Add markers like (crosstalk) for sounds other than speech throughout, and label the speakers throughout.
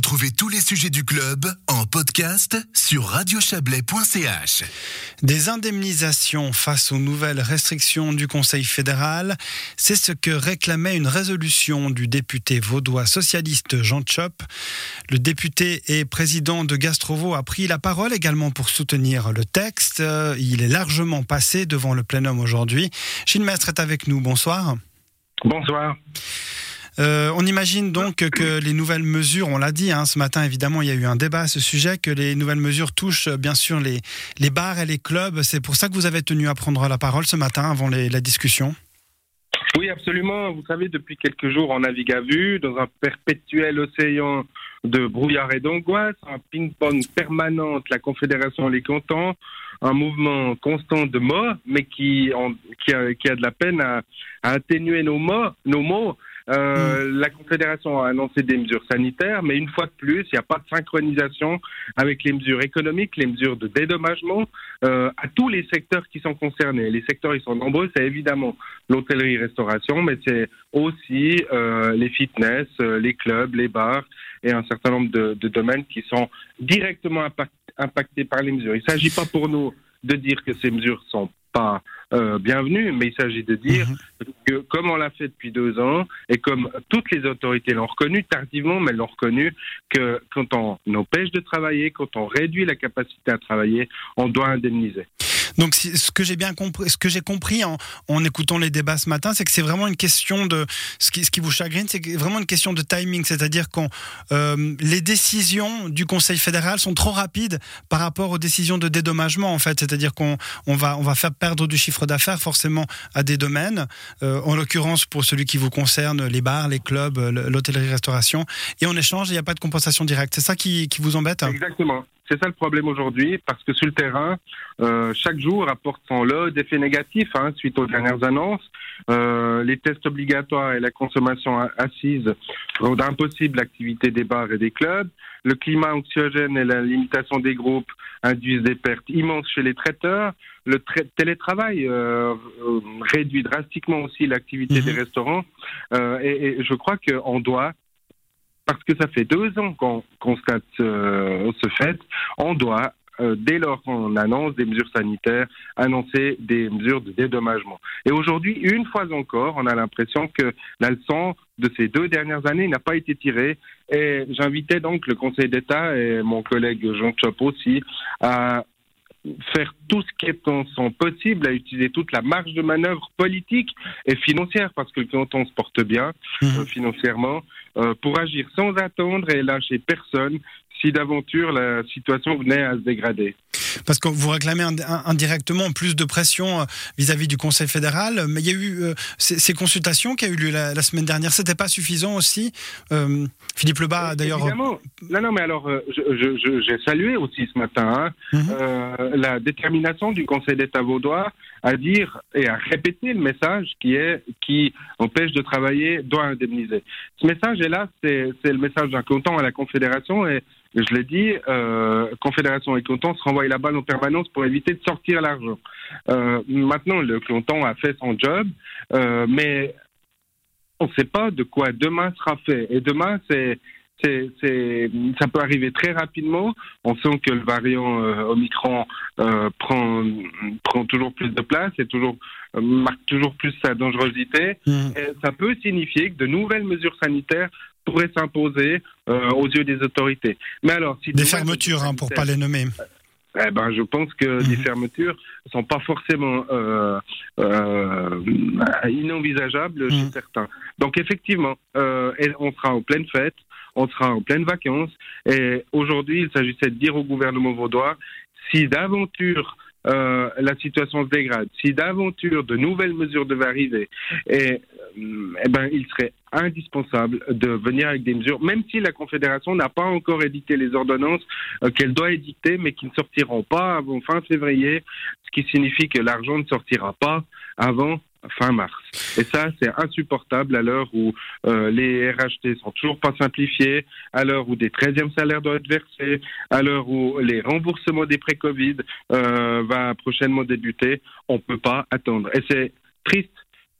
Speaker 1: Retrouvez tous les sujets du club en podcast sur radiochablais.ch.
Speaker 2: Des indemnisations face aux nouvelles restrictions du Conseil fédéral, c'est ce que réclamait une résolution du député vaudois socialiste Jean Chop. Le député et président de Gastrovo a pris la parole également pour soutenir le texte. Il est largement passé devant le plénum aujourd'hui. Gilles Mestre est avec nous. Bonsoir.
Speaker 3: Bonsoir.
Speaker 2: Euh, on imagine donc que les nouvelles mesures, on l'a dit hein, ce matin évidemment, il y a eu un débat à ce sujet, que les nouvelles mesures touchent euh, bien sûr les, bars et les clubs. C'est pour ça que vous avez tenu à prendre la parole ce matin avant la discussion.
Speaker 3: Oui, absolument. Vous savez, depuis quelques jours, on navigue à vue dans un perpétuel océan de brouillard et d'angoisse, un ping-pong permanent, la Confédération les contents, un mouvement constant de mots, mais qui, qui, a, de la peine à, à atténuer nos mots, nos mots euh, mm. La Confédération a annoncé des mesures sanitaires, mais une fois de plus, il n'y a pas de synchronisation avec les mesures économiques, les mesures de dédommagement euh, à tous les secteurs qui sont concernés. Les secteurs, ils sont nombreux, c'est évidemment l'hôtellerie-restauration, mais c'est aussi euh, les fitness, les clubs, les bars et un certain nombre de, de domaines qui sont directement impactés par les mesures. Il ne s'agit pas pour nous de dire que ces mesures sont pas euh, bienvenue, mais il s'agit de dire mhm. que comme on l'a fait depuis deux ans et comme toutes les autorités l'ont reconnu tardivement, mais l'ont reconnu que quand on empêche de travailler, quand on réduit la capacité à travailler, on doit indemniser.
Speaker 2: Donc, ce que j'ai bien compris, ce que j'ai compris en, en, écoutant les débats ce matin, c'est que c'est vraiment une question de ce qui, ce qui vous chagrine, c'est vraiment une question de timing, c'est-à-dire quand euh, les décisions du Conseil fédéral sont trop rapides par rapport aux décisions de dédommagement, en fait, c'est-à-dire qu'on on va on va faire perdre du chiffre d'affaires forcément à des domaines, euh, en l'occurrence pour celui qui vous concerne, les bars, les clubs, l'hôtellerie-restauration, et en échange, il n'y a pas de compensation directe. C'est ça qui, qui vous embête
Speaker 3: Exactement. C'est ça le problème aujourd'hui, parce que sur le terrain, euh, chaque jour apporte son lot d'effets négatifs hein, suite aux dernières annonces. Euh, les tests obligatoires et la consommation assise rendent impossible l'activité des bars et des clubs. Le climat anxiogène et la limitation des groupes induisent des pertes immenses chez les traiteurs. Le télétravail euh, réduit drastiquement aussi l'activité des mhm. restaurants. Et, et, je crois qu'on doit parce que ça fait deux ans qu'on constate euh, ce fait, on doit euh, dès lors qu'on annonce des mesures sanitaires, annoncer des mesures de dédommagement. Et aujourd'hui, une fois encore, on a l'impression que la leçon de ces deux dernières années n'a pas été tirée. Et j'invitais donc le Conseil d'État et mon collègue Jean Chop aussi à faire tout ce qui est en son possible, à utiliser toute la marge de manœuvre politique et financière, parce que le canton se porte bien mmh. euh, financièrement, euh, pour agir sans attendre et lâcher personne si d'aventure la situation venait à se dégrader.
Speaker 2: Parce que vous réclamez indirectement plus de pression euh, vis-à-vis du Conseil fédéral, mais il y a eu euh, ces, consultations qui a eu lieu la, semaine dernière, c'était pas suffisant aussi euh, Philippe Lebas, d'ailleurs.
Speaker 3: Évidemment. Non, non, mais alors, j'ai salué aussi ce matin hein, mhm. la détermination du Conseil d'État vaudois à dire et à répéter le message qui est qui empêche de travailler doit indemniser. Ce message est là, c'est le message d'un canton à la Confédération et je l'ai dit, euh, Confédération et Canton se renvoient la balle en permanence pour éviter de sortir l'argent. Euh, maintenant, le canton a fait son job, euh, mais on ne sait pas de quoi demain sera fait. Et demain, c'est c'est, ça peut arriver très rapidement. On sent que le variant euh, Omicron euh, prend, prend toujours plus de place et toujours, euh, marque toujours plus sa dangerosité. Mmh. Et ça peut signifier que de nouvelles mesures sanitaires pourraient s'imposer aux yeux des autorités.
Speaker 2: Mais alors, si des fermetures, hein, pour pas les nommer.
Speaker 3: Eh ben, je pense que mmh. les fermetures sont pas forcément euh, euh, inenvisageables chez mmh. certains. Donc effectivement, euh, on sera en pleine fête on sera en pleine vacances. Et aujourd'hui, il s'agissait de dire au gouvernement vaudois, si d'aventure euh, la situation se dégrade, si d'aventure de nouvelles mesures devaient arriver, et, euh, eh ben, il serait indispensable de venir avec des mesures, même si la Confédération n'a pas encore édité les ordonnances euh, qu'elle doit édicter, mais qui ne sortiront pas avant fin février, ce qui signifie que l'argent ne sortira pas avant fin mars. Et ça, c'est insupportable à l'heure où euh, les RHT sont toujours pas simplifiés, à l'heure où des 13e salaires doivent être versés, à l'heure où les remboursements des pré-Covid euh, va prochainement débuter. On peut pas attendre. Et c'est triste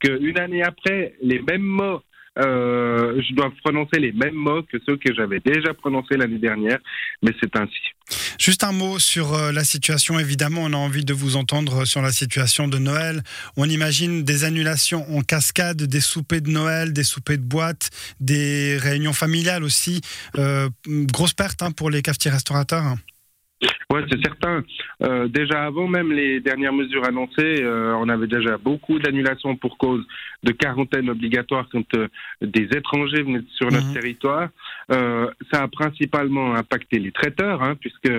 Speaker 3: qu'une année après, les mêmes mots euh, je dois prononcer les mêmes mots que ceux que j'avais déjà prononcés l'année dernière, mais c'est ainsi.
Speaker 2: Juste un mot sur euh, la situation. Évidemment, on a envie de vous entendre sur la situation de Noël. On imagine des annulations en cascade, des soupers de Noël, des soupers de boîte, des réunions familiales aussi. Euh, grosse perte hein, pour les cafetiers restaurateurs.
Speaker 3: Oui, c'est certain. Euh, déjà avant même les dernières mesures annoncées, euh, on avait déjà beaucoup d'annulations pour cause de quarantaine obligatoire quand euh, des étrangers venaient sur notre mhm. territoire. ça a principalement impacté les traiteurs, hein, puisque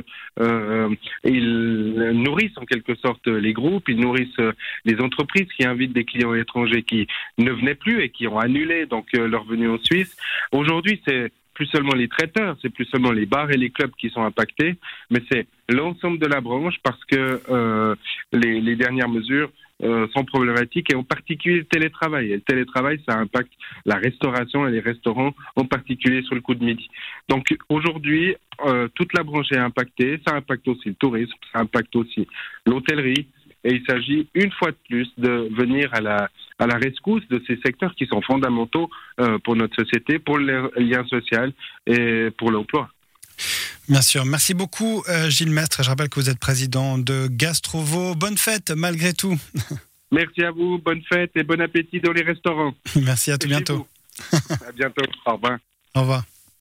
Speaker 3: ils nourrissent en quelque sorte les groupes, ils nourrissent les entreprises qui invitent des clients étrangers qui ne venaient plus et qui ont annulé donc leur venue en Suisse. Aujourd'hui, c'est plus seulement les traiteurs, c'est plus seulement les bars et les clubs qui sont impactés, mais c'est l'ensemble de la branche parce que euh, les, dernières mesures euh, sont problématiques et en particulier le télétravail. Le télétravail, ça impacte la restauration et les restaurants, en particulier sur le coup de midi. Donc aujourd'hui, euh, toute la branche est impactée. Ça impacte aussi le tourisme, ça impacte aussi l'hôtellerie, et il s'agit une fois de plus de venir à la, à la rescousse de ces secteurs qui sont fondamentaux euh, pour notre société, pour le lien social et pour l'emploi.
Speaker 2: Bien sûr. Merci beaucoup, euh, Gilles Mestre. Je rappelle que vous êtes président de Gastrovo. Bonne fête, malgré tout. (laughs)
Speaker 3: Merci à vous. Bonne fête et bon appétit dans les restaurants.
Speaker 2: Merci, à tout bientôt.
Speaker 3: à bientôt. Au revoir.
Speaker 2: Au revoir.